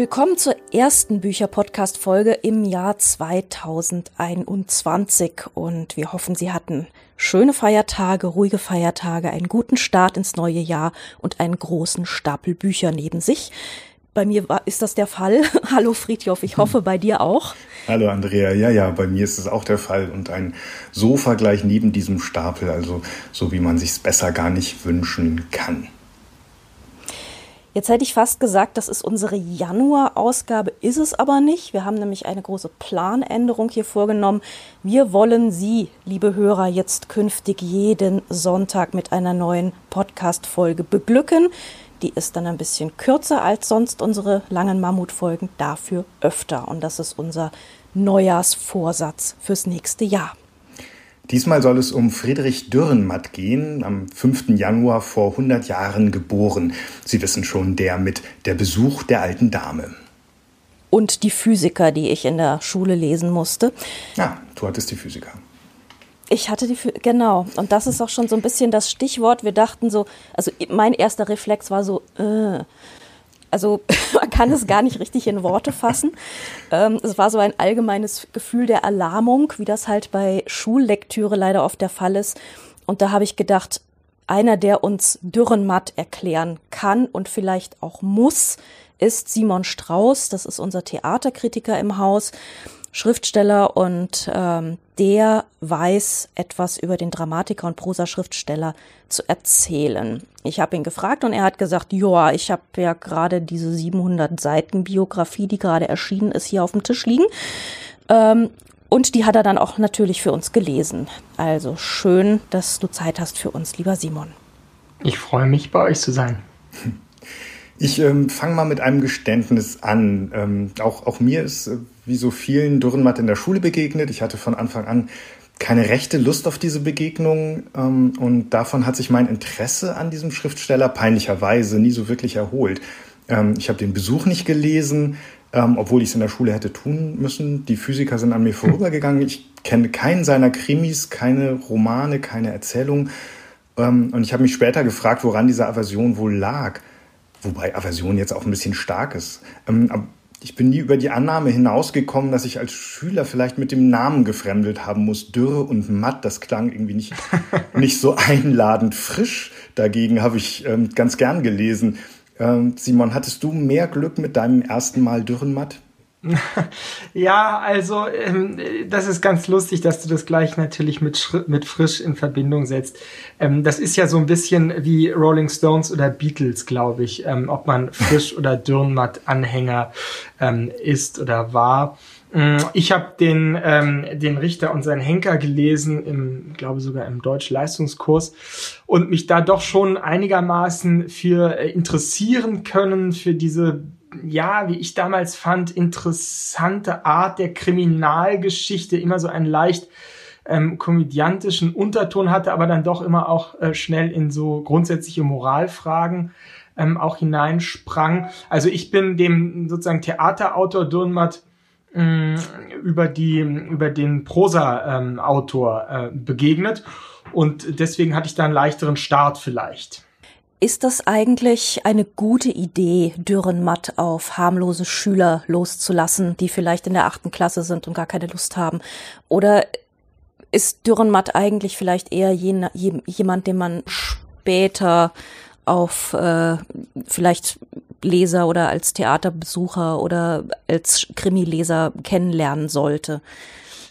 Willkommen zur ersten Bücher-Podcast-Folge im Jahr 2021 und wir hoffen, Sie hatten schöne Feiertage, ruhige Feiertage, einen guten Start ins neue Jahr und einen großen Stapel Bücher neben sich. Bei mir war, ist das der Fall. Hallo Friedhof, ich hoffe bei dir auch. Hallo Andrea, ja, ja, bei mir ist es auch der Fall und ein Sofa gleich neben diesem Stapel, also so wie man sich's besser gar nicht wünschen kann. Jetzt hätte ich fast gesagt, das ist unsere Januar-Ausgabe, ist es aber nicht. Wir haben nämlich eine große Planänderung hier vorgenommen. Wir wollen Sie, liebe Hörer, jetzt künftig jeden Sonntag mit einer neuen Podcast-Folge beglücken. Die ist dann ein bisschen kürzer als sonst unsere langen Mammutfolgen, dafür öfter. Und das ist unser Neujahrsvorsatz fürs nächste Jahr. Diesmal soll es um Friedrich Dürrenmatt gehen, am 5. Januar vor 100 Jahren geboren. Sie wissen schon, der mit Der Besuch der alten Dame. Und die Physiker, die ich in der Schule lesen musste. Ja, du hattest die Physiker. Ich hatte die, genau. Und das ist auch schon so ein bisschen das Stichwort. Wir dachten so, also mein erster Reflex war so, äh, also man kann es gar nicht richtig in Worte fassen. Ähm, es war so ein allgemeines Gefühl der Erlahmung, wie das halt bei Schullektüre leider oft der Fall ist. Und da habe ich gedacht, einer, der uns Dürrenmatt erklären kann und vielleicht auch muss, ist Simon Strauß. Das ist unser Theaterkritiker im Haus. Schriftsteller und ähm, der weiß etwas über den Dramatiker und Prosaschriftsteller zu erzählen. Ich habe ihn gefragt und er hat gesagt, ja, ich habe ja gerade diese 700 Seiten Biografie, die gerade erschienen ist, hier auf dem Tisch liegen. Ähm, und die hat er dann auch natürlich für uns gelesen. Also schön, dass du Zeit hast für uns, lieber Simon. Ich freue mich, bei euch zu sein. Ich ähm, fange mal mit einem Geständnis an. Ähm, auch, auch mir ist, äh, wie so vielen, Dürrenmatt in der Schule begegnet. Ich hatte von Anfang an keine rechte Lust auf diese Begegnung ähm, und davon hat sich mein Interesse an diesem Schriftsteller peinlicherweise nie so wirklich erholt. Ähm, ich habe den Besuch nicht gelesen, ähm, obwohl ich es in der Schule hätte tun müssen. Die Physiker sind an mir vorübergegangen. Ich kenne keinen seiner Krimis, keine Romane, keine Erzählungen. Ähm, und ich habe mich später gefragt, woran diese Aversion wohl lag. Wobei Aversion jetzt auch ein bisschen stark ist. Ich bin nie über die Annahme hinausgekommen, dass ich als Schüler vielleicht mit dem Namen gefremdelt haben muss. Dürre und matt, das klang irgendwie nicht, nicht so einladend. Frisch dagegen habe ich ähm, ganz gern gelesen. Ähm, Simon, hattest du mehr Glück mit deinem ersten Mal Dürrenmatt? Ja, also ähm, das ist ganz lustig, dass du das gleich natürlich mit, mit frisch in Verbindung setzt. Ähm, das ist ja so ein bisschen wie Rolling Stones oder Beatles, glaube ich, ähm, ob man frisch oder Dürrenmatt-Anhänger ähm, ist oder war. Mm, ich habe den, ähm, den Richter und seinen Henker gelesen, im, glaube sogar im Deutsch-Leistungskurs und mich da doch schon einigermaßen für äh, interessieren können, für diese ja, wie ich damals fand, interessante Art der Kriminalgeschichte, immer so einen leicht ähm, komödiantischen Unterton hatte, aber dann doch immer auch äh, schnell in so grundsätzliche Moralfragen ähm, auch hineinsprang. Also ich bin dem sozusagen Theaterautor Dürrenmatt über die über den Prosa-Autor ähm, äh, begegnet und deswegen hatte ich da einen leichteren Start vielleicht. Ist das eigentlich eine gute Idee, Dürrenmatt auf harmlose Schüler loszulassen, die vielleicht in der achten Klasse sind und gar keine Lust haben? Oder ist Dürrenmatt eigentlich vielleicht eher jemand, den man später auf äh, vielleicht Leser oder als Theaterbesucher oder als Krimileser kennenlernen sollte?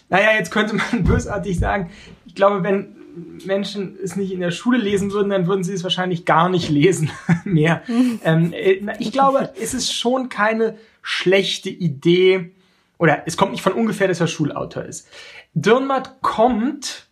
Naja, jetzt könnte man bösartig sagen, ich glaube, wenn Menschen es nicht in der Schule lesen würden, dann würden sie es wahrscheinlich gar nicht lesen mehr. ähm, äh, ich glaube, es ist schon keine schlechte Idee, oder es kommt nicht von ungefähr, dass er Schulautor ist. Dürrenmatt kommt,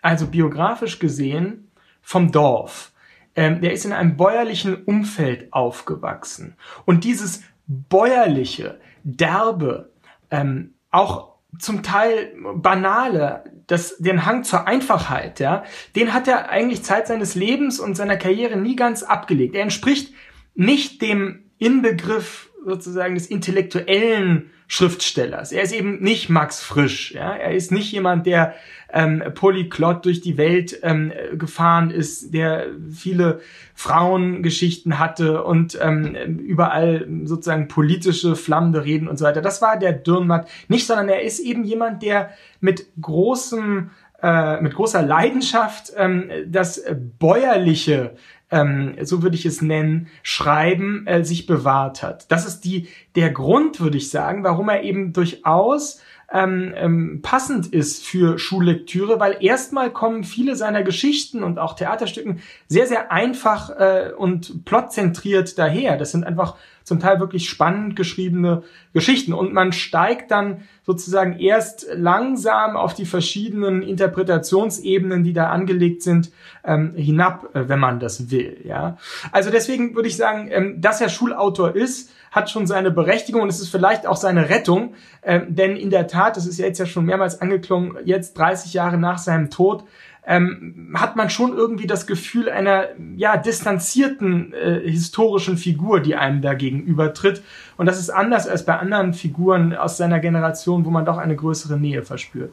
also biografisch gesehen, vom Dorf. Ähm, der ist in einem bäuerlichen Umfeld aufgewachsen. Und dieses bäuerliche, derbe, ähm, auch zum Teil banale, das, den Hang zur Einfachheit, ja, den hat er eigentlich Zeit seines Lebens und seiner Karriere nie ganz abgelegt. Er entspricht nicht dem Inbegriff sozusagen des intellektuellen Schriftstellers. Er ist eben nicht Max Frisch. Ja? Er ist nicht jemand, der ähm, polyglott durch die Welt ähm, gefahren ist, der viele Frauengeschichten hatte und ähm, überall sozusagen politische flammende Reden und so weiter. Das war der Dürrenmatt nicht, sondern er ist eben jemand, der mit großem äh, mit großer Leidenschaft ähm, das bäuerliche ähm, so würde ich es nennen, Schreiben äh, sich bewahrt hat. Das ist die der Grund, würde ich sagen, warum er eben durchaus ähm, ähm, passend ist für Schullektüre, weil erstmal kommen viele seiner Geschichten und auch Theaterstücken sehr, sehr einfach äh, und plotzentriert daher. Das sind einfach zum Teil wirklich spannend geschriebene Geschichten und man steigt dann sozusagen erst langsam auf die verschiedenen Interpretationsebenen, die da angelegt sind, ähm, hinab, äh, wenn man das will. Ja, also deswegen würde ich sagen, ähm, dass er Schulautor ist, hat schon seine Berechtigung und es ist vielleicht auch seine Rettung, ähm, denn in der Tat, das ist jetzt ja schon mehrmals angeklungen, jetzt 30 Jahre nach seinem Tod, ähm, hat man schon irgendwie das Gefühl einer ja distanzierten äh, historischen Figur, die einem da gegenübertritt. Und das ist anders als bei anderen Figuren aus seiner Generation, wo man doch eine größere Nähe verspürt.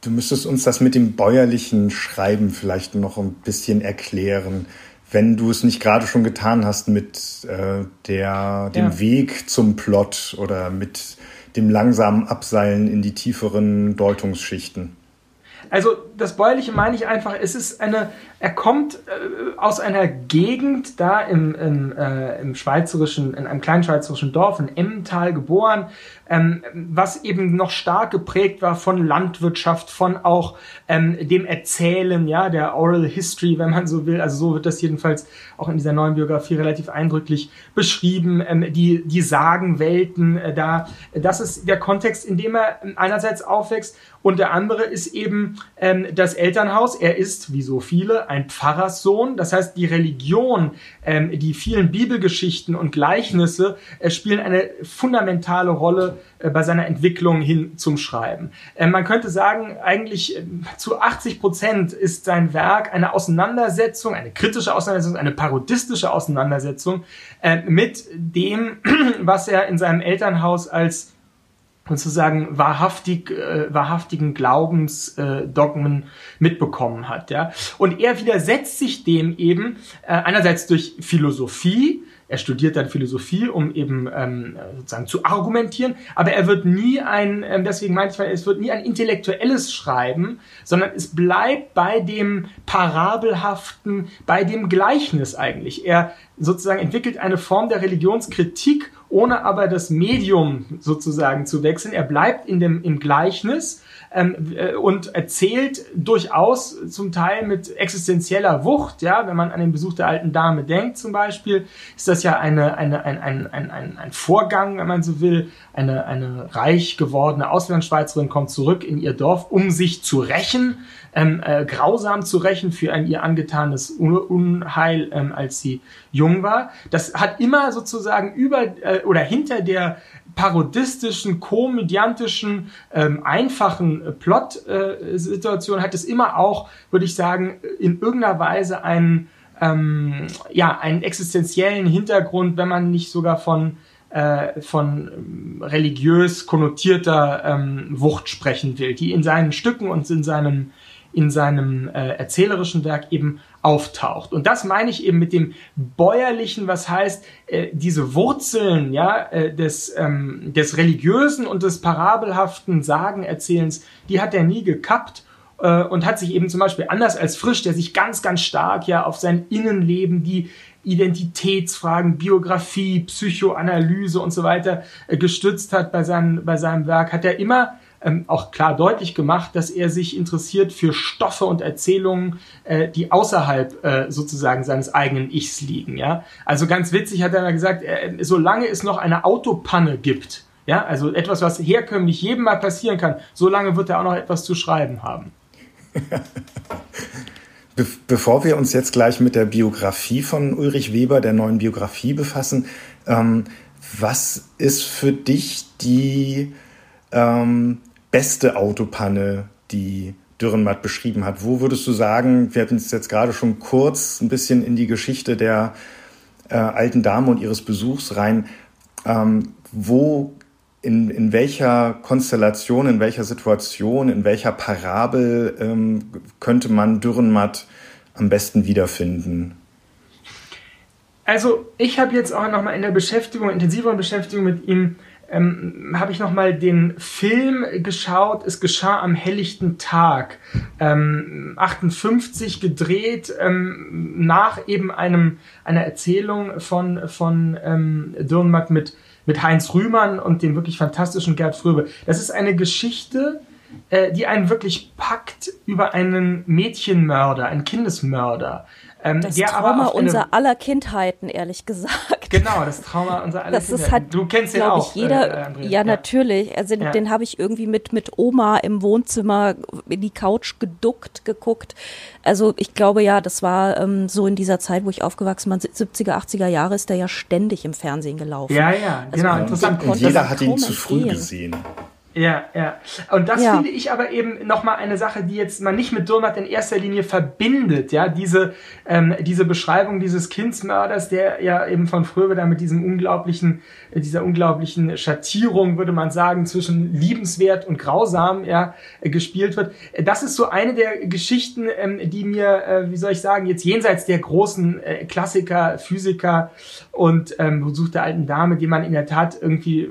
Du müsstest uns das mit dem bäuerlichen Schreiben vielleicht noch ein bisschen erklären wenn du es nicht gerade schon getan hast mit äh, der, dem ja. Weg zum Plot oder mit dem langsamen Abseilen in die tieferen Deutungsschichten. Also das Bäuerliche meine ich einfach, es ist eine, er kommt äh, aus einer Gegend da im, im, äh, im schweizerischen, in einem kleinen schweizerischen Dorf, in Emmental geboren, ähm, was eben noch stark geprägt war von Landwirtschaft, von auch ähm, dem Erzählen, ja, der Oral History, wenn man so will. Also so wird das jedenfalls auch in dieser neuen Biografie relativ eindrücklich beschrieben. Ähm, die, die Sagenwelten äh, da, das ist der Kontext, in dem er einerseits aufwächst und der andere ist eben ähm, das Elternhaus. Er ist, wie so viele, ein Pfarrerssohn. Das heißt, die Religion, ähm, die vielen Bibelgeschichten und Gleichnisse äh, spielen eine fundamentale Rolle äh, bei seiner Entwicklung hin zum Schreiben. Äh, man könnte sagen, eigentlich äh, zu 80 Prozent ist sein Werk eine Auseinandersetzung, eine kritische Auseinandersetzung, eine parodistische Auseinandersetzung äh, mit dem, was er in seinem Elternhaus als sozusagen wahrhaftig, äh, wahrhaftigen Glaubensdogmen äh, mitbekommen hat. Ja? Und er widersetzt sich dem eben äh, einerseits durch Philosophie, er studiert dann Philosophie, um eben ähm, sozusagen zu argumentieren, aber er wird nie ein, ähm, deswegen meinte ich, es wird nie ein intellektuelles Schreiben, sondern es bleibt bei dem Parabelhaften, bei dem Gleichnis eigentlich. Er sozusagen entwickelt eine Form der Religionskritik ohne aber das Medium sozusagen zu wechseln. Er bleibt in dem, im Gleichnis ähm, äh, und erzählt durchaus zum Teil mit existenzieller Wucht. Ja, wenn man an den Besuch der alten Dame denkt zum Beispiel, ist das ja eine, eine, ein, ein, ein, ein, ein Vorgang, wenn man so will. Eine, eine reich gewordene Auslandsschweizerin kommt zurück in ihr Dorf, um sich zu rächen ähm, äh, grausam zu rächen für ein ihr angetanes Unheil, ähm, als sie jung war. Das hat immer sozusagen über äh, oder hinter der parodistischen, komödiantischen, ähm, einfachen äh, Plot-Situation äh, hat es immer auch, würde ich sagen, in irgendeiner Weise einen, ähm, ja, einen existenziellen Hintergrund, wenn man nicht sogar von äh, von ähm, religiös konnotierter ähm, Wucht sprechen will, die in seinen Stücken und in seinem in seinem äh, erzählerischen Werk eben auftaucht. Und das meine ich eben mit dem bäuerlichen, was heißt, äh, diese Wurzeln ja, äh, des, ähm, des religiösen und des parabelhaften Sagenerzählens, die hat er nie gekappt äh, und hat sich eben zum Beispiel anders als Frisch, der sich ganz, ganz stark ja auf sein Innenleben, die Identitätsfragen, Biografie, Psychoanalyse und so weiter äh, gestützt hat bei, seinem bei seinem Werk, hat er immer ähm, auch klar deutlich gemacht, dass er sich interessiert für Stoffe und Erzählungen, äh, die außerhalb äh, sozusagen seines eigenen Ichs liegen. Ja? Also ganz witzig hat er mal gesagt, äh, solange es noch eine Autopanne gibt, ja, also etwas, was herkömmlich jedem mal passieren kann, solange wird er auch noch etwas zu schreiben haben. Be bevor wir uns jetzt gleich mit der Biografie von Ulrich Weber, der neuen Biografie befassen, ähm, was ist für dich die ähm, beste Autopanne, die Dürrenmatt beschrieben hat? Wo würdest du sagen, wir hatten es jetzt gerade schon kurz ein bisschen in die Geschichte der äh, alten Dame und ihres Besuchs rein, ähm, wo in, in welcher Konstellation, in welcher Situation, in welcher Parabel ähm, könnte man Dürrenmatt am besten wiederfinden? Also ich habe jetzt auch nochmal in der Beschäftigung, intensiveren Beschäftigung mit ihm, ähm, habe ich nochmal den Film geschaut. Es geschah am helllichten Tag. Ähm, 58 gedreht ähm, nach eben einem einer Erzählung von von ähm, Dürrenmatt mit mit Heinz Rühmann und dem wirklich fantastischen Gerd Fröbe. Das ist eine Geschichte, äh, die einen wirklich packt über einen Mädchenmörder, einen Kindesmörder. Ähm, das Trauma unserer aller Kindheiten, ehrlich gesagt. Genau, das Trauma unserer aller das Kindheiten. Ist, hat, du kennst den auch. Ich, jeder, äh, ja, ja, natürlich. Also ja. den habe ich irgendwie mit, mit Oma im Wohnzimmer in die Couch geduckt, geguckt. Also ich glaube ja, das war ähm, so in dieser Zeit, wo ich aufgewachsen bin, 70er, 80er Jahre ist der ja ständig im Fernsehen gelaufen. Ja, ja, also genau. Interessant. Und jeder hat ihn zu früh gesehen. Ja, ja. Und das ja. finde ich aber eben nochmal eine Sache, die jetzt man nicht mit Dürrenmatt in erster Linie verbindet, ja, diese, ähm, diese Beschreibung dieses Kindsmörders, der ja eben von früher da mit diesem unglaublichen, äh, dieser unglaublichen Schattierung, würde man sagen, zwischen liebenswert und grausam, ja, äh, gespielt wird. Das ist so eine der Geschichten, ähm, die mir, äh, wie soll ich sagen, jetzt jenseits der großen äh, Klassiker, Physiker und ähm, Besuch der alten Dame, die man in der Tat irgendwie, äh,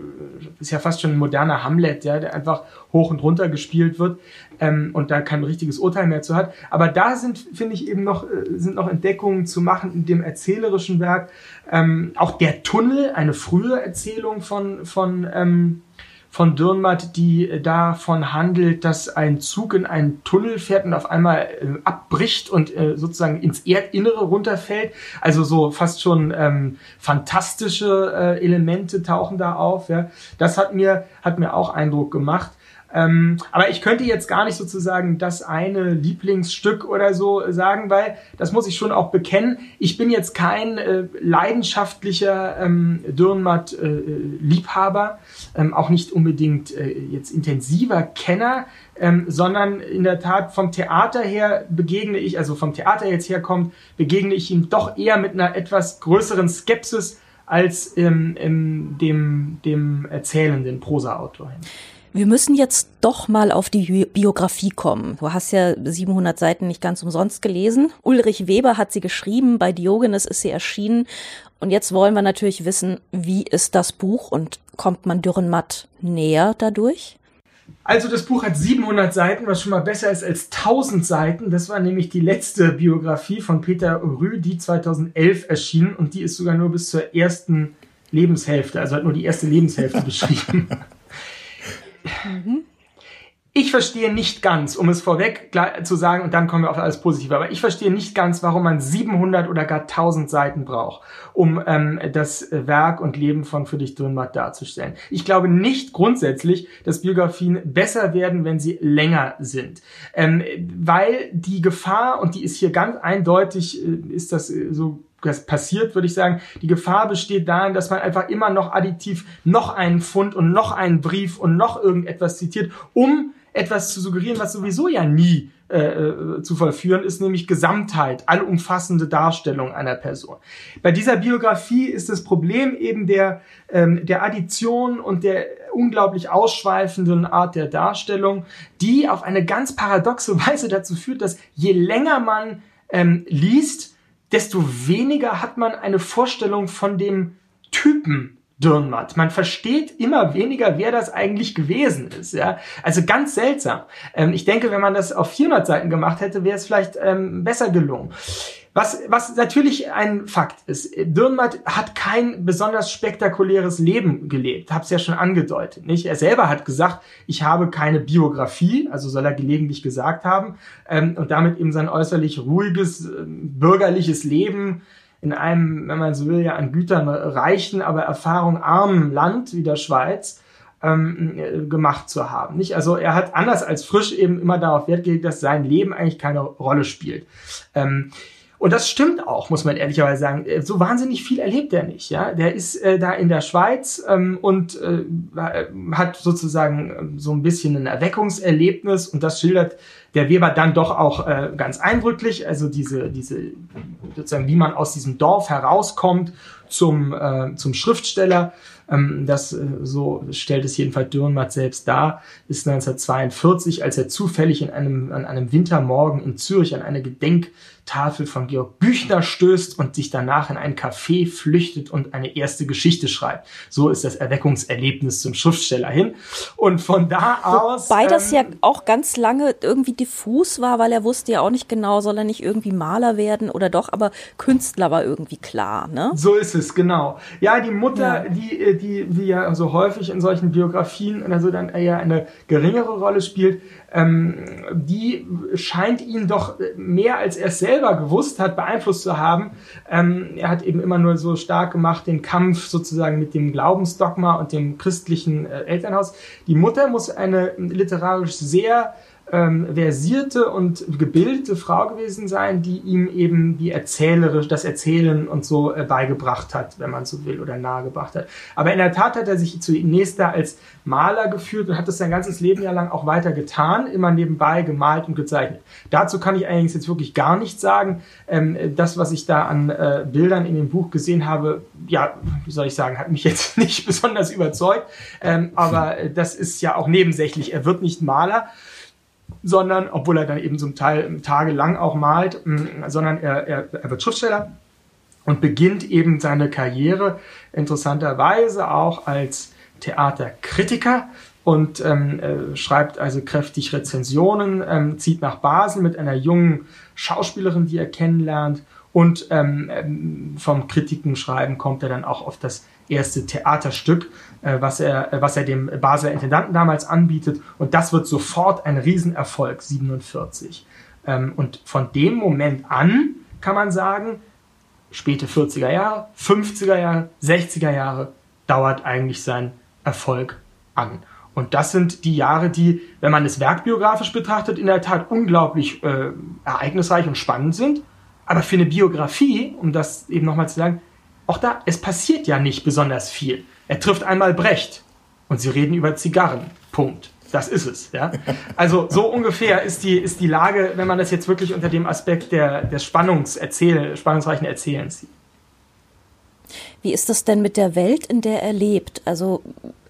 ist ja fast schon ein moderner Hamlet, ja, der einfach hoch und runter gespielt wird ähm, und da kein richtiges Urteil mehr zu hat. Aber da sind, finde ich, eben noch, äh, sind noch Entdeckungen zu machen in dem erzählerischen Werk. Ähm, auch der Tunnel, eine frühe Erzählung von, von ähm, von Dürrenmatt, die davon handelt, dass ein Zug in einen Tunnel fährt und auf einmal äh, abbricht und äh, sozusagen ins Erdinnere runterfällt. Also so fast schon ähm, fantastische äh, Elemente tauchen da auf. Ja. Das hat mir, hat mir auch Eindruck gemacht. Ähm, aber ich könnte jetzt gar nicht sozusagen das eine Lieblingsstück oder so sagen, weil das muss ich schon auch bekennen. Ich bin jetzt kein äh, leidenschaftlicher ähm, Dürrenmatt-Liebhaber, äh, ähm, auch nicht unbedingt äh, jetzt intensiver Kenner, ähm, sondern in der Tat vom Theater her begegne ich, also vom Theater jetzt herkommt, begegne ich ihm doch eher mit einer etwas größeren Skepsis als ähm, dem, dem erzählenden Prosa-Autor. Wir müssen jetzt doch mal auf die Biografie kommen. Du hast ja 700 Seiten nicht ganz umsonst gelesen. Ulrich Weber hat sie geschrieben, bei Diogenes ist sie erschienen. Und jetzt wollen wir natürlich wissen, wie ist das Buch und kommt man Dürrenmatt näher dadurch? Also das Buch hat 700 Seiten, was schon mal besser ist als 1000 Seiten. Das war nämlich die letzte Biografie von Peter Rü, die 2011 erschien und die ist sogar nur bis zur ersten Lebenshälfte, also hat nur die erste Lebenshälfte beschrieben. Mhm. Ich verstehe nicht ganz, um es vorweg zu sagen, und dann kommen wir auf alles Positive, aber ich verstehe nicht ganz, warum man 700 oder gar 1000 Seiten braucht, um ähm, das Werk und Leben von Friedrich Dürrenmatt darzustellen. Ich glaube nicht grundsätzlich, dass Biografien besser werden, wenn sie länger sind, ähm, weil die Gefahr, und die ist hier ganz eindeutig, äh, ist das äh, so passiert, würde ich sagen, die Gefahr besteht darin, dass man einfach immer noch additiv noch einen Fund und noch einen Brief und noch irgendetwas zitiert, um etwas zu suggerieren, was sowieso ja nie äh, äh, zu vollführen ist, nämlich Gesamtheit, allumfassende Darstellung einer Person. Bei dieser Biografie ist das Problem eben der, ähm, der Addition und der unglaublich ausschweifenden Art der Darstellung, die auf eine ganz paradoxe Weise dazu führt, dass je länger man ähm, liest, desto weniger hat man eine Vorstellung von dem Typen Dürrenmatt. Man versteht immer weniger, wer das eigentlich gewesen ist. Ja? Also ganz seltsam. Ähm, ich denke, wenn man das auf 400 Seiten gemacht hätte, wäre es vielleicht ähm, besser gelungen. Was, was natürlich ein Fakt ist, Dürrenmatt hat kein besonders spektakuläres Leben gelebt, hab's ja schon angedeutet, nicht? Er selber hat gesagt, ich habe keine Biografie, also soll er gelegentlich gesagt haben, ähm, und damit eben sein äußerlich ruhiges, äh, bürgerliches Leben in einem, wenn man so will, ja an Gütern reichen, aber Erfahrung armen Land wie der Schweiz ähm, äh, gemacht zu haben. Nicht? Also er hat anders als Frisch eben immer darauf Wert gelegt, dass sein Leben eigentlich keine Rolle spielt. Ähm, und das stimmt auch, muss man ehrlicherweise sagen. Äh, so wahnsinnig viel erlebt er nicht. Ja, der ist äh, da in der Schweiz ähm, und äh, hat sozusagen äh, so ein bisschen ein Erweckungserlebnis und das schildert der Weber dann doch auch äh, ganz eindrücklich. Also diese diese sozusagen, wie man aus diesem Dorf herauskommt zum, äh, zum Schriftsteller. Ähm, das, äh, so stellt es jedenfalls Dürrenmatt selbst dar, ist 1942, als er zufällig in einem, an einem Wintermorgen in Zürich an eine Gedenk Tafel von Georg Büchner stößt und sich danach in ein Café flüchtet und eine erste Geschichte schreibt. So ist das Erweckungserlebnis zum Schriftsteller hin. Und von da aus. Wobei ähm, das ja auch ganz lange irgendwie diffus war, weil er wusste ja auch nicht genau, soll er nicht irgendwie Maler werden oder doch, aber Künstler war irgendwie klar, ne? So ist es, genau. Ja, die Mutter, ja. die, äh, die, wie ja so häufig in solchen Biografien oder so dann eher eine geringere Rolle spielt, ähm, die scheint ihn doch mehr als er selber gewusst hat, beeinflusst zu haben. Ähm, er hat eben immer nur so stark gemacht den Kampf sozusagen mit dem Glaubensdogma und dem christlichen äh, Elternhaus. Die Mutter muss eine literarisch sehr ähm, versierte und gebildete Frau gewesen sein, die ihm eben die erzählerisch, das Erzählen und so äh, beigebracht hat, wenn man so will, oder nahegebracht hat. Aber in der Tat hat er sich zunächst da als Maler geführt und hat das sein ganzes Leben ja lang auch weiter getan, immer nebenbei gemalt und gezeichnet. Dazu kann ich allerdings jetzt wirklich gar nichts sagen. Ähm, das, was ich da an äh, Bildern in dem Buch gesehen habe, ja, wie soll ich sagen, hat mich jetzt nicht besonders überzeugt. Ähm, aber das ist ja auch nebensächlich. Er wird nicht Maler sondern, obwohl er dann eben zum Teil tagelang auch malt, sondern er, er, er wird Schriftsteller und beginnt eben seine Karriere interessanterweise auch als Theaterkritiker und ähm, äh, schreibt also kräftig Rezensionen, ähm, zieht nach Basel mit einer jungen Schauspielerin, die er kennenlernt und ähm, ähm vom Kritikenschreiben kommt er dann auch auf das erste Theaterstück, äh, was, er, äh, was er dem Basler Intendanten damals anbietet. Und das wird sofort ein Riesenerfolg, 47. Ähm, und von dem Moment an kann man sagen, späte 40er Jahre, 50er Jahre, 60er Jahre dauert eigentlich sein Erfolg an. Und das sind die Jahre, die, wenn man es werkbiografisch betrachtet, in der Tat unglaublich äh, ereignisreich und spannend sind. Aber für eine Biografie, um das eben nochmal zu sagen, auch da, es passiert ja nicht besonders viel. Er trifft einmal Brecht und sie reden über Zigarren. Punkt. Das ist es. Ja? Also so ungefähr ist die, ist die Lage, wenn man das jetzt wirklich unter dem Aspekt der, des Spannungserzähl, spannungsreichen Erzählens sieht. Wie ist das denn mit der Welt, in der er lebt? Also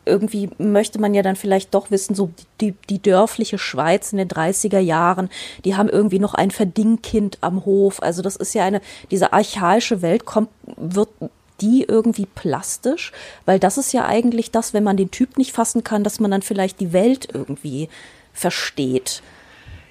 irgendwie möchte man ja dann vielleicht doch wissen, so die, die dörfliche Schweiz in den 30er Jahren, die haben irgendwie noch ein Verdingkind am Hof. Also das ist ja eine, diese archaische Welt kommt, wird die irgendwie plastisch? Weil das ist ja eigentlich das, wenn man den Typ nicht fassen kann, dass man dann vielleicht die Welt irgendwie versteht.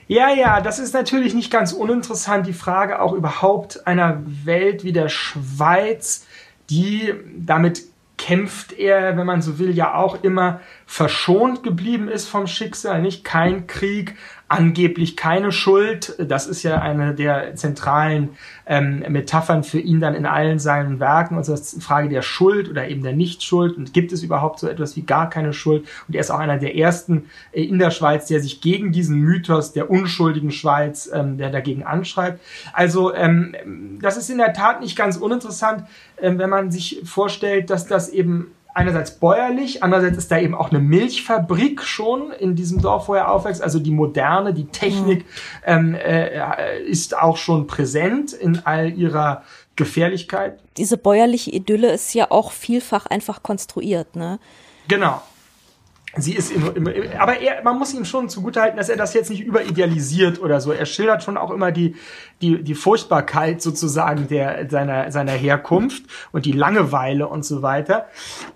Ja, ja, das ist natürlich nicht ganz uninteressant, die Frage auch überhaupt einer Welt wie der Schweiz, die damit kämpft er, wenn man so will, ja auch immer verschont geblieben ist vom Schicksal, nicht? Kein Krieg, angeblich keine Schuld. Das ist ja eine der zentralen ähm, Metaphern für ihn dann in allen seinen Werken. Und das ist eine Frage der Schuld oder eben der Nichtschuld. Und gibt es überhaupt so etwas wie gar keine Schuld? Und er ist auch einer der ersten äh, in der Schweiz, der sich gegen diesen Mythos der unschuldigen Schweiz, ähm, der dagegen anschreibt. Also ähm, das ist in der Tat nicht ganz uninteressant, äh, wenn man sich vorstellt, dass das eben einerseits bäuerlich, andererseits ist da eben auch eine Milchfabrik schon in diesem Dorf, wo er aufwächst. Also die Moderne, die Technik ähm, äh, ist auch schon präsent in all ihrer Gefährlichkeit. Diese bäuerliche Idylle ist ja auch vielfach einfach konstruiert, ne? Genau sie ist immer, immer aber er, man muss ihm schon zugutehalten, dass er das jetzt nicht überidealisiert oder so. Er schildert schon auch immer die, die, die Furchtbarkeit sozusagen der, seiner, seiner Herkunft und die Langeweile und so weiter.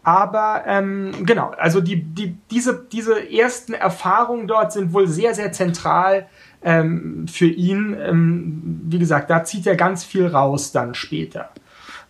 Aber ähm, genau, also die, die, diese, diese ersten Erfahrungen dort sind wohl sehr, sehr zentral ähm, für ihn. Ähm, wie gesagt, da zieht er ganz viel raus dann später.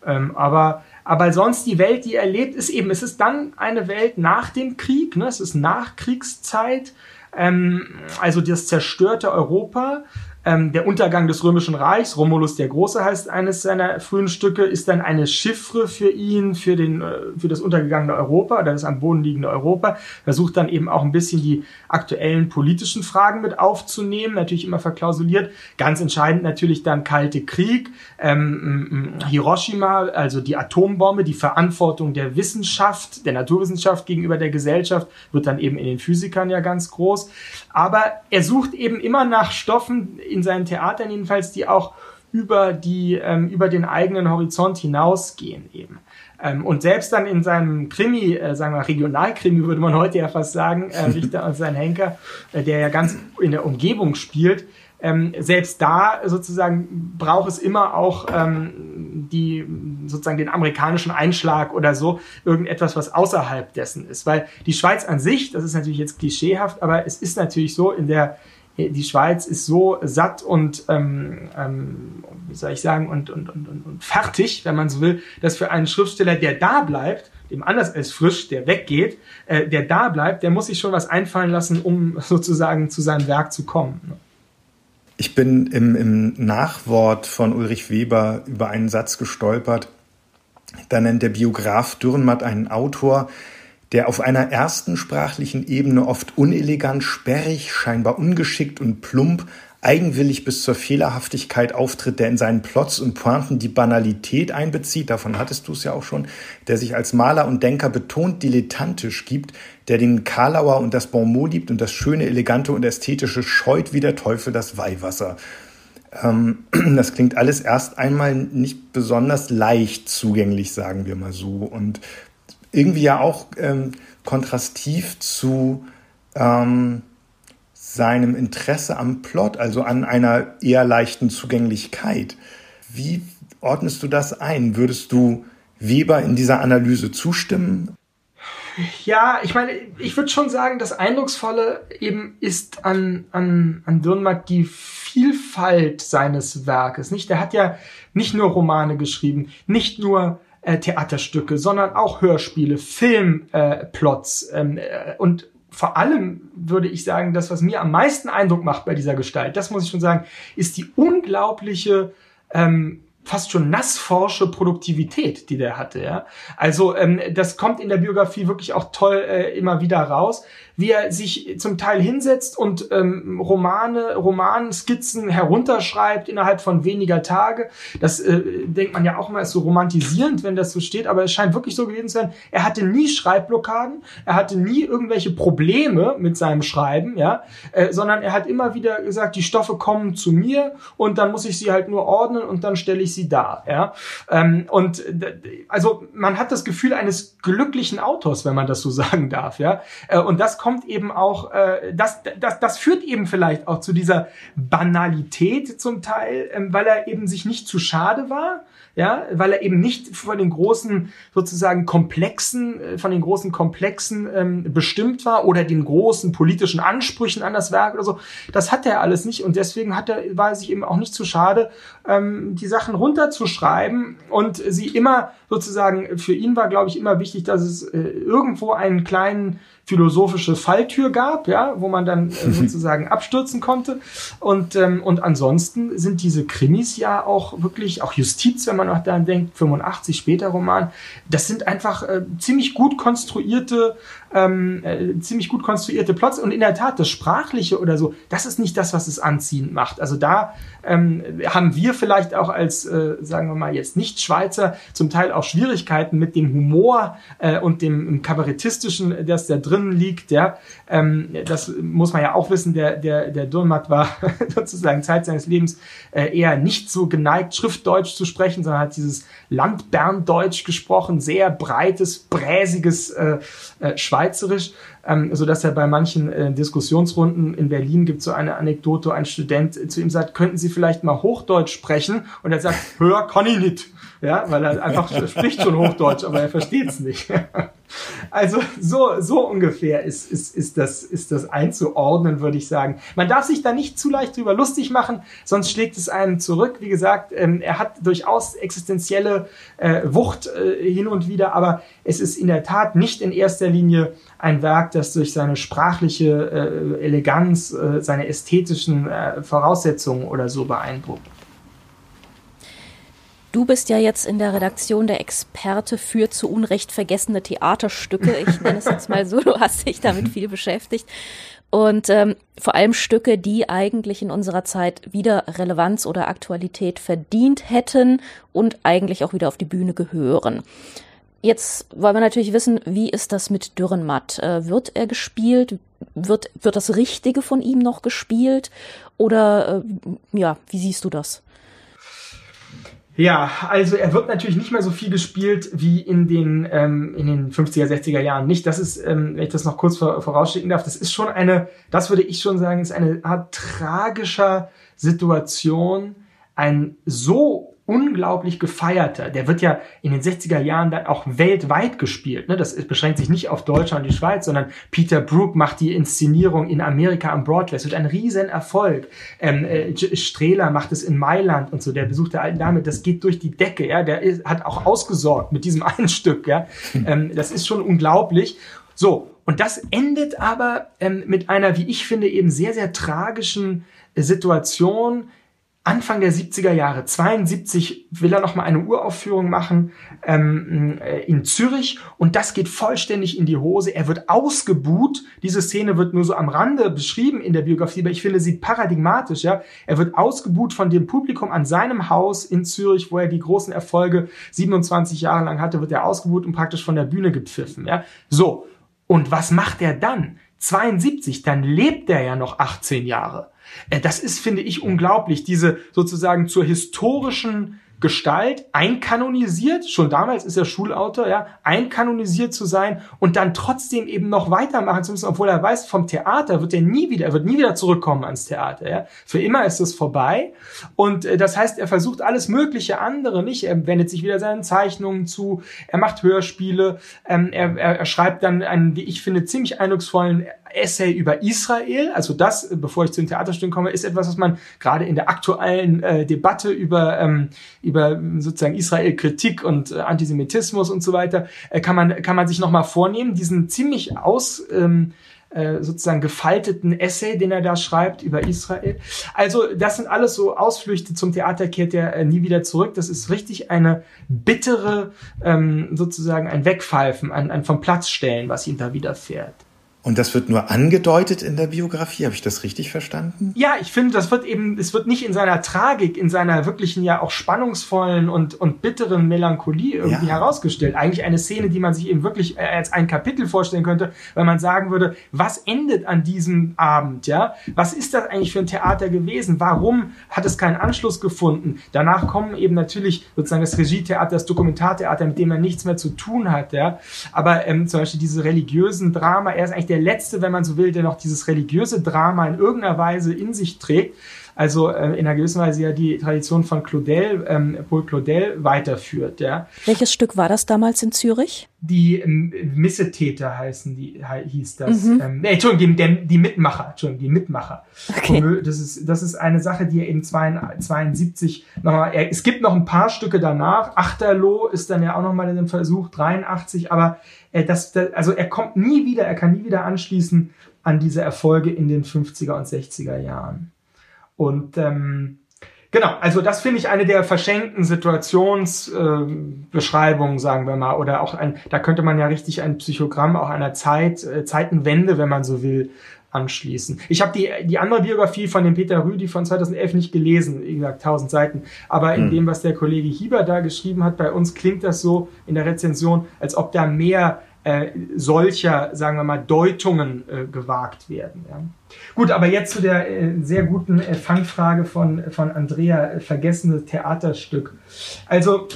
Ähm, aber aber sonst die Welt, die er lebt, ist eben, es ist dann eine Welt nach dem Krieg, ne? es ist Nachkriegszeit, ähm, also das zerstörte Europa. Ähm, der Untergang des Römischen Reichs, Romulus der Große heißt eines seiner frühen Stücke, ist dann eine Chiffre für ihn, für, den, äh, für das untergegangene Europa oder das am Boden liegende Europa. Versucht dann eben auch ein bisschen die aktuellen politischen Fragen mit aufzunehmen, natürlich immer verklausuliert. Ganz entscheidend natürlich dann Kalte Krieg, ähm, Hiroshima, also die Atombombe, die Verantwortung der Wissenschaft, der Naturwissenschaft gegenüber der Gesellschaft, wird dann eben in den Physikern ja ganz groß. Aber er sucht eben immer nach Stoffen, in seinen Theatern jedenfalls, die auch über die ähm, über den eigenen Horizont hinausgehen eben. Ähm, und selbst dann in seinem Krimi, äh, sagen wir Regionalkrimi würde man heute ja fast sagen, äh, Richter und sein Henker, äh, der ja ganz in der Umgebung spielt, ähm, selbst da sozusagen braucht es immer auch ähm, die sozusagen den amerikanischen Einschlag oder so irgendetwas, was außerhalb dessen ist, weil die Schweiz an sich, das ist natürlich jetzt klischeehaft, aber es ist natürlich so in der die Schweiz ist so satt und ähm, ähm, wie soll ich sagen und, und, und, und fertig, wenn man so will, dass für einen Schriftsteller, der da bleibt, dem anders als frisch, der weggeht, äh, der da bleibt, der muss sich schon was einfallen lassen, um sozusagen zu seinem Werk zu kommen. Ich bin im, im Nachwort von Ulrich Weber über einen Satz gestolpert. Da nennt der Biograf Dürrenmatt einen Autor, der auf einer ersten sprachlichen Ebene oft unelegant, sperrig, scheinbar ungeschickt und plump, eigenwillig bis zur Fehlerhaftigkeit auftritt, der in seinen Plots und Pointen die Banalität einbezieht, davon hattest du es ja auch schon, der sich als Maler und Denker betont dilettantisch gibt, der den Karlauer und das Bonmot liebt und das Schöne, Elegante und Ästhetische scheut wie der Teufel das Weihwasser. Ähm, das klingt alles erst einmal nicht besonders leicht zugänglich, sagen wir mal so. Und irgendwie ja auch ähm, kontrastiv zu ähm, seinem Interesse am Plot, also an einer eher leichten Zugänglichkeit. Wie ordnest du das ein? Würdest du Weber in dieser Analyse zustimmen? Ja, ich meine, ich würde schon sagen, das Eindrucksvolle eben ist an, an, an Dürrenmatt die Vielfalt seines Werkes. Nicht? Der hat ja nicht nur Romane geschrieben, nicht nur äh, Theaterstücke, sondern auch Hörspiele, Filmplots äh, ähm, äh, und vor allem würde ich sagen, das, was mir am meisten Eindruck macht bei dieser Gestalt, das muss ich schon sagen, ist die unglaubliche ähm, fast schon nassforsche Produktivität, die der hatte. Ja? Also ähm, das kommt in der Biografie wirklich auch toll äh, immer wieder raus wie er sich zum Teil hinsetzt und ähm, Romane, Romanskizzen herunterschreibt innerhalb von weniger Tage. Das äh, denkt man ja auch immer ist so romantisierend, wenn das so steht, aber es scheint wirklich so gewesen zu sein. Er hatte nie Schreibblockaden, er hatte nie irgendwelche Probleme mit seinem Schreiben, ja, äh, sondern er hat immer wieder gesagt, die Stoffe kommen zu mir und dann muss ich sie halt nur ordnen und dann stelle ich sie dar, ja. Ähm, und also man hat das Gefühl eines glücklichen Autors, wenn man das so sagen darf, ja. Äh, und das kommt eben auch, äh, das, das, das führt eben vielleicht auch zu dieser Banalität zum Teil, ähm, weil er eben sich nicht zu schade war, ja, weil er eben nicht von den großen sozusagen Komplexen, äh, von den großen Komplexen ähm, bestimmt war oder den großen politischen Ansprüchen an das Werk oder so. Das hat er alles nicht und deswegen hat er, war er sich eben auch nicht zu schade, ähm, die Sachen runterzuschreiben und sie immer sozusagen, für ihn war, glaube ich, immer wichtig, dass es äh, irgendwo einen kleinen philosophische Falltür gab, ja, wo man dann äh, sozusagen abstürzen konnte. Und, ähm, und ansonsten sind diese Krimis ja auch wirklich, auch Justiz, wenn man noch daran denkt, 85 später Roman, das sind einfach äh, ziemlich gut konstruierte ähm, äh, ziemlich gut konstruierte Plots und in der Tat das Sprachliche oder so, das ist nicht das, was es anziehend macht. Also da ähm, haben wir vielleicht auch als, äh, sagen wir mal jetzt Nicht-Schweizer zum Teil auch Schwierigkeiten mit dem Humor äh, und dem Kabarettistischen, das da drin liegt. Ja, ähm, das muss man ja auch wissen. Der der der Dürrenmatt war sozusagen Zeit seines Lebens äh, eher nicht so geneigt, Schriftdeutsch zu sprechen, sondern hat dieses Landberndeutsch gesprochen, sehr breites, bräsiges äh, äh, Schweizerisch, ähm, so dass er bei manchen äh, Diskussionsrunden in Berlin gibt so eine Anekdote, ein Student äh, zu ihm sagt, könnten Sie vielleicht mal Hochdeutsch sprechen? Und er sagt, hör, kann ich nicht. Ja, weil er einfach spricht schon Hochdeutsch, aber er versteht es nicht. Also so, so ungefähr ist, ist, ist, das, ist das einzuordnen, würde ich sagen. Man darf sich da nicht zu leicht drüber lustig machen, sonst schlägt es einem zurück. Wie gesagt, ähm, er hat durchaus existenzielle äh, Wucht äh, hin und wieder, aber es ist in der Tat nicht in erster Linie ein Werk, das durch seine sprachliche äh, Eleganz, äh, seine ästhetischen äh, Voraussetzungen oder so beeindruckt. Du bist ja jetzt in der Redaktion der Experte für zu Unrecht vergessene Theaterstücke. Ich nenne es jetzt mal so, du hast dich damit viel beschäftigt. Und ähm, vor allem Stücke, die eigentlich in unserer Zeit wieder Relevanz oder Aktualität verdient hätten und eigentlich auch wieder auf die Bühne gehören. Jetzt wollen wir natürlich wissen, wie ist das mit Dürrenmatt? Äh, wird er gespielt? Wird, wird das Richtige von ihm noch gespielt? Oder äh, ja, wie siehst du das? Ja, also er wird natürlich nicht mehr so viel gespielt wie in den, ähm, in den 50er, 60er Jahren. Nicht, das ist, ähm, wenn ich das noch kurz vorausschicken darf, das ist schon eine, das würde ich schon sagen, ist eine Art tragischer Situation, ein so unglaublich gefeierter. Der wird ja in den 60er Jahren dann auch weltweit gespielt. Ne? Das beschränkt sich nicht auf Deutschland und die Schweiz, sondern Peter Brook macht die Inszenierung in Amerika am Broadway. Es wird ein riesen Erfolg. Ähm, äh, Strehler macht es in Mailand und so. Der Besuch der alten Dame, das geht durch die Decke. Der hat auch ausgesorgt mit diesem einen Stück. Ähm, das ist schon unglaublich. So und das endet aber ähm, mit einer, wie ich finde, eben sehr sehr tragischen Situation Anfang der 70er Jahre, 72, will er nochmal eine Uraufführung machen ähm, äh, in Zürich und das geht vollständig in die Hose. Er wird ausgebuht. Diese Szene wird nur so am Rande beschrieben in der Biografie, aber ich finde sie paradigmatisch. Ja, Er wird ausgebuht von dem Publikum an seinem Haus in Zürich, wo er die großen Erfolge 27 Jahre lang hatte, wird er ausgebuht und praktisch von der Bühne gepfiffen. Ja, So, und was macht er dann? 72, dann lebt er ja noch 18 Jahre. Äh, das ist, finde ich, unglaublich, diese sozusagen zur historischen Gestalt einkanonisiert, schon damals ist er Schulautor, ja, einkanonisiert zu sein und dann trotzdem eben noch weitermachen zu müssen, obwohl er weiß, vom Theater wird er nie wieder, er wird nie wieder zurückkommen ans Theater, ja. Für immer ist es vorbei. Und äh, das heißt, er versucht alles mögliche andere nicht, er wendet sich wieder seinen Zeichnungen zu, er macht Hörspiele, ähm, er, er, er schreibt dann einen, wie ich finde, ziemlich eindrucksvollen Essay über Israel. Also das, bevor ich zu den Theaterstücken komme, ist etwas, was man gerade in der aktuellen äh, Debatte über, ähm, über sozusagen Israel-Kritik und äh, Antisemitismus und so weiter, äh, kann man, kann man sich nochmal vornehmen, diesen ziemlich aus, ähm, äh, sozusagen gefalteten Essay, den er da schreibt über Israel. Also das sind alles so Ausflüchte zum Theater kehrt er äh, nie wieder zurück. Das ist richtig eine bittere, ähm, sozusagen ein Wegpfeifen, ein, ein vom Platz stellen, was ihm da widerfährt. Und das wird nur angedeutet in der Biografie, habe ich das richtig verstanden? Ja, ich finde, das wird eben, es wird nicht in seiner Tragik, in seiner wirklichen ja auch spannungsvollen und, und bitteren Melancholie irgendwie ja. herausgestellt. Eigentlich eine Szene, die man sich eben wirklich äh, als ein Kapitel vorstellen könnte, weil man sagen würde, was endet an diesem Abend, ja? Was ist das eigentlich für ein Theater gewesen? Warum hat es keinen Anschluss gefunden? Danach kommen eben natürlich sozusagen das Regietheater, das Dokumentartheater, mit dem man nichts mehr zu tun hat, ja? Aber ähm, zum Beispiel diese religiösen Drama, er ist eigentlich der der letzte, wenn man so will, der noch dieses religiöse Drama in irgendeiner Weise in sich trägt. Also äh, in einer gewissen Weise ja die Tradition von Claudel, ähm, Paul Claudel weiterführt. Ja. Welches Stück war das damals in Zürich? Die ähm, Missetäter heißen die, hieß das. Mhm. Ähm, nee, Entschuldigung, die, die Mitmacher. Entschuldigung, die Mitmacher. Okay. Das ist, das ist eine Sache, die er eben 72 nochmal, er, es gibt noch ein paar Stücke danach. Achterloh ist dann ja auch nochmal in dem Versuch, 83, aber äh, das, das, also er kommt nie wieder, er kann nie wieder anschließen an diese Erfolge in den 50er und 60er Jahren. Und ähm, genau, also das finde ich eine der verschenkten Situationsbeschreibungen, äh, sagen wir mal, oder auch ein, da könnte man ja richtig ein Psychogramm auch einer Zeit, äh, Zeitenwende, wenn man so will, anschließen. Ich habe die, die andere Biografie von dem Peter Rüdi von 2011 nicht gelesen, wie gesagt, 1000 Seiten. Aber in hm. dem, was der Kollege Hieber da geschrieben hat, bei uns klingt das so in der Rezension, als ob da mehr äh, solcher, sagen wir mal, Deutungen äh, gewagt werden. Ja. Gut, aber jetzt zu der äh, sehr guten äh, Fangfrage von, von Andrea, äh, vergessene Theaterstück. Also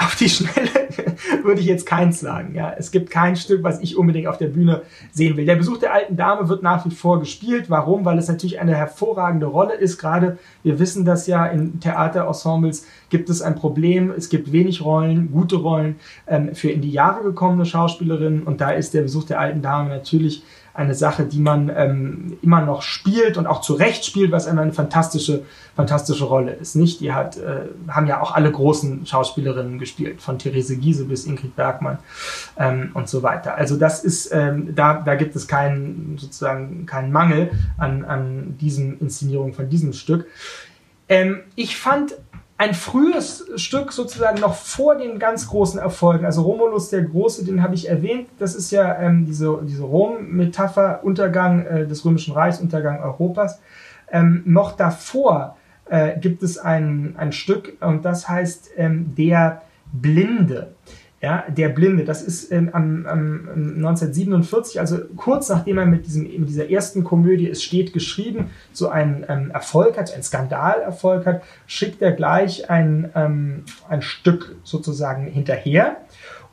auf die Schnelle würde ich jetzt keins sagen. Ja, es gibt kein Stück, was ich unbedingt auf der Bühne sehen will. Der Besuch der alten Dame wird nach wie vor gespielt. Warum? Weil es natürlich eine hervorragende Rolle ist. Gerade wir wissen das ja in Theaterensembles gibt es ein Problem. Es gibt wenig Rollen, gute Rollen ähm, für in die Jahre gekommene Schauspielerinnen. Und da ist der Besuch der alten Dame natürlich eine Sache, die man ähm, immer noch spielt und auch zu Recht spielt, was eine fantastische, fantastische Rolle ist. Nicht? Die hat, äh, haben ja auch alle großen Schauspielerinnen gespielt, von Therese Giese bis Ingrid Bergmann ähm, und so weiter. Also das ist, ähm, da, da gibt es keinen sozusagen keinen Mangel an, an diesem Inszenierung von diesem Stück. Ähm, ich fand ein frühes Stück sozusagen noch vor den ganz großen Erfolgen. Also Romulus der Große, den habe ich erwähnt. Das ist ja ähm, diese, diese Rom-Metapher, Untergang äh, des Römischen Reichs, Untergang Europas. Ähm, noch davor äh, gibt es ein, ein Stück und das heißt ähm, Der Blinde. Ja, der Blinde. Das ist ähm, am, am 1947, also kurz nachdem er mit, diesem, mit dieser ersten Komödie Es steht geschrieben, so einen ähm, Erfolg hat, einen Skandalerfolg hat, schickt er gleich ein, ähm, ein Stück sozusagen hinterher.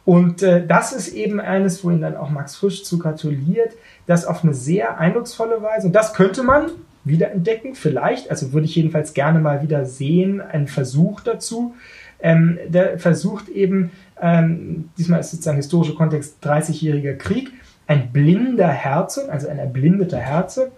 Und äh, das ist eben eines, wo ihn dann auch Max Frisch zu gratuliert, das auf eine sehr eindrucksvolle Weise, und das könnte man wiederentdecken, vielleicht, also würde ich jedenfalls gerne mal wieder sehen, einen Versuch dazu, ähm, der versucht eben ähm, diesmal ist sozusagen historischer Kontext 30-jähriger Krieg, ein blinder Herzog, also ein erblindeter Herzog,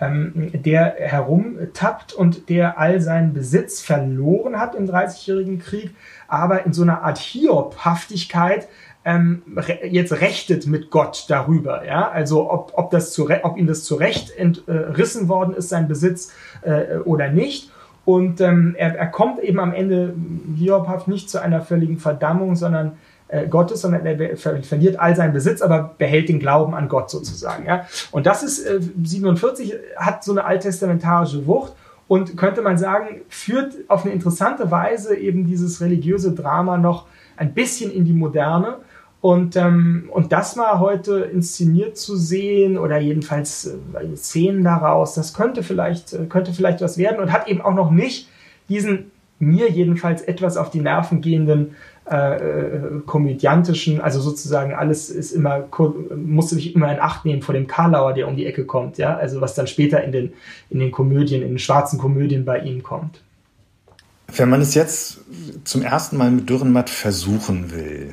ähm, der herumtappt und der all seinen Besitz verloren hat im 30-jährigen Krieg, aber in so einer Art Hiobhaftigkeit ähm, re jetzt rechtet mit Gott darüber. Ja? Also ob, ob, das zu ob ihm das zu Recht entrissen worden ist, sein Besitz äh, oder nicht. Und ähm, er, er kommt eben am Ende hiobhaft nicht zu einer völligen Verdammung, sondern äh, Gottes, sondern er ver verliert all seinen Besitz, aber behält den Glauben an Gott sozusagen. Ja? Und das ist äh, 47 hat so eine alttestamentarische Wucht und könnte man sagen, führt auf eine interessante Weise eben dieses religiöse Drama noch ein bisschen in die Moderne. Und, ähm, und das mal heute inszeniert zu sehen oder jedenfalls äh, Szenen daraus, das könnte vielleicht, äh, könnte vielleicht was werden und hat eben auch noch nicht diesen mir jedenfalls etwas auf die Nerven gehenden äh, äh komödiantischen, also sozusagen alles ist immer, musste sich immer in Acht nehmen vor dem Karlauer, der um die Ecke kommt, ja, also was dann später in den, in den Komödien, in den schwarzen Komödien bei ihm kommt. Wenn man es jetzt zum ersten Mal mit Dürrenmatt versuchen will,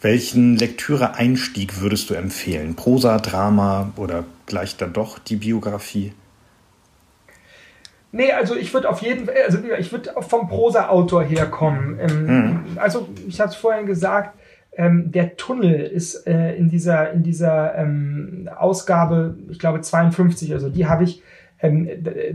welchen Lektüre-Einstieg würdest du empfehlen? Prosa, Drama oder gleich dann doch die Biografie? Nee, also ich würde auf jeden Fall, also ich würde vom Prosa-Autor herkommen. Ähm, mhm. Also ich hatte es vorhin gesagt, ähm, der Tunnel ist äh, in dieser, in dieser ähm, Ausgabe, ich glaube 52, also die habe ich ähm,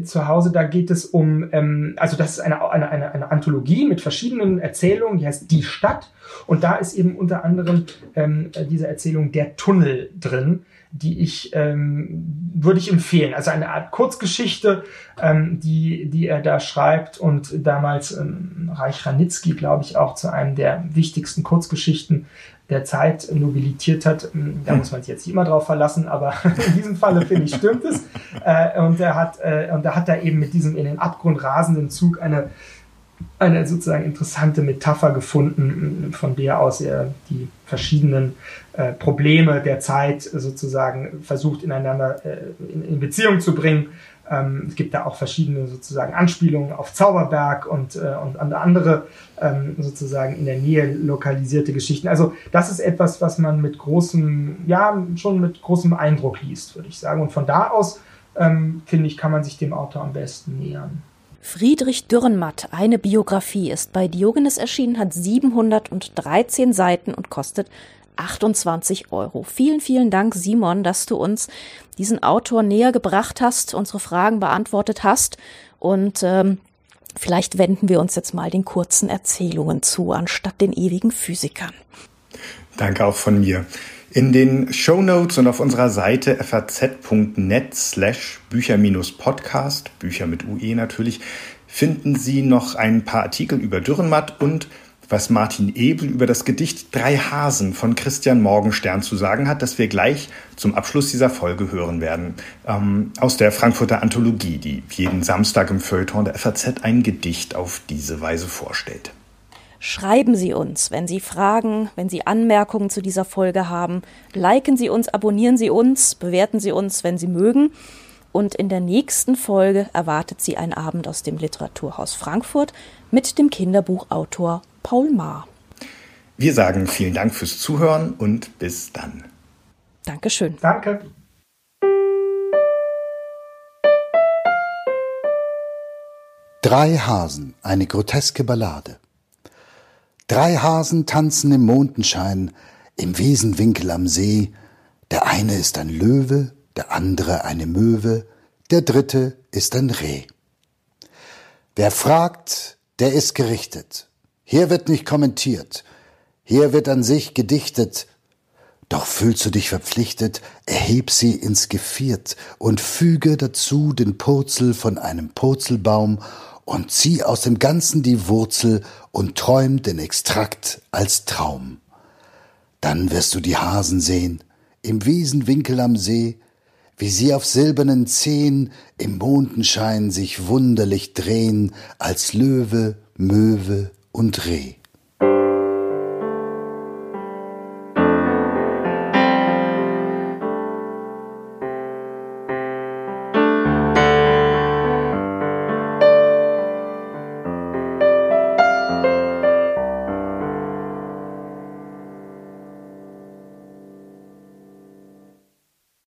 zu Hause, da geht es um, ähm, also das ist eine, eine, eine, eine Anthologie mit verschiedenen Erzählungen, die heißt Die Stadt. Und da ist eben unter anderem ähm, diese Erzählung Der Tunnel drin, die ich, ähm, würde ich empfehlen. Also eine Art Kurzgeschichte, ähm, die, die er da schreibt und damals ähm, Reich Ranitzky, glaube ich, auch zu einem der wichtigsten Kurzgeschichten der Zeit nobilitiert hat. Hm, da muss man sich jetzt nicht immer drauf verlassen, aber in diesem Falle finde ich stimmt es. Äh, und er hat äh, und da hat er eben mit diesem in den Abgrund rasenden Zug eine eine sozusagen interessante Metapher gefunden, hm, von der aus er die verschiedenen äh, Probleme der Zeit sozusagen versucht ineinander in, in Beziehung zu bringen ähm, es gibt da auch verschiedene sozusagen Anspielungen auf Zauberberg und, äh, und andere ähm, sozusagen in der Nähe lokalisierte Geschichten. Also das ist etwas, was man mit großem, ja, schon mit großem Eindruck liest, würde ich sagen. Und von da aus, ähm, finde ich, kann man sich dem Autor am besten nähern. Friedrich Dürrenmatt, eine Biografie, ist bei Diogenes erschienen, hat 713 Seiten und kostet 28 Euro. Vielen, vielen Dank, Simon, dass du uns diesen Autor näher gebracht hast, unsere Fragen beantwortet hast und ähm, vielleicht wenden wir uns jetzt mal den kurzen Erzählungen zu, anstatt den ewigen Physikern. Danke auch von mir. In den Show Notes und auf unserer Seite faz.net slash Bücher-Podcast, Bücher mit UE natürlich, finden Sie noch ein paar Artikel über Dürrenmatt und was Martin Ebel über das Gedicht Drei Hasen von Christian Morgenstern zu sagen hat, das wir gleich zum Abschluss dieser Folge hören werden. Ähm, aus der Frankfurter Anthologie, die jeden Samstag im Feuilleton der FAZ ein Gedicht auf diese Weise vorstellt. Schreiben Sie uns, wenn Sie Fragen, wenn Sie Anmerkungen zu dieser Folge haben. Liken Sie uns, abonnieren Sie uns, bewerten Sie uns, wenn Sie mögen. Und in der nächsten Folge erwartet Sie ein Abend aus dem Literaturhaus Frankfurt mit dem Kinderbuchautor Paul Maar. Wir sagen vielen Dank fürs Zuhören und bis dann. Dankeschön. Danke. Drei Hasen, eine groteske Ballade. Drei Hasen tanzen im Mondenschein, im Wiesenwinkel am See. Der eine ist ein Löwe, der andere eine Möwe, der dritte ist ein Reh. Wer fragt, der ist gerichtet. Hier wird nicht kommentiert, hier wird an sich gedichtet, doch fühlst du dich verpflichtet, erheb sie ins Geviert und füge dazu den Purzel von einem Purzelbaum und zieh aus dem Ganzen die Wurzel und träum den Extrakt als Traum. Dann wirst du die Hasen sehen, im Wiesenwinkel am See, wie sie auf silbernen Zehen im Mondenschein sich wunderlich drehen als Löwe, Möwe und Reh.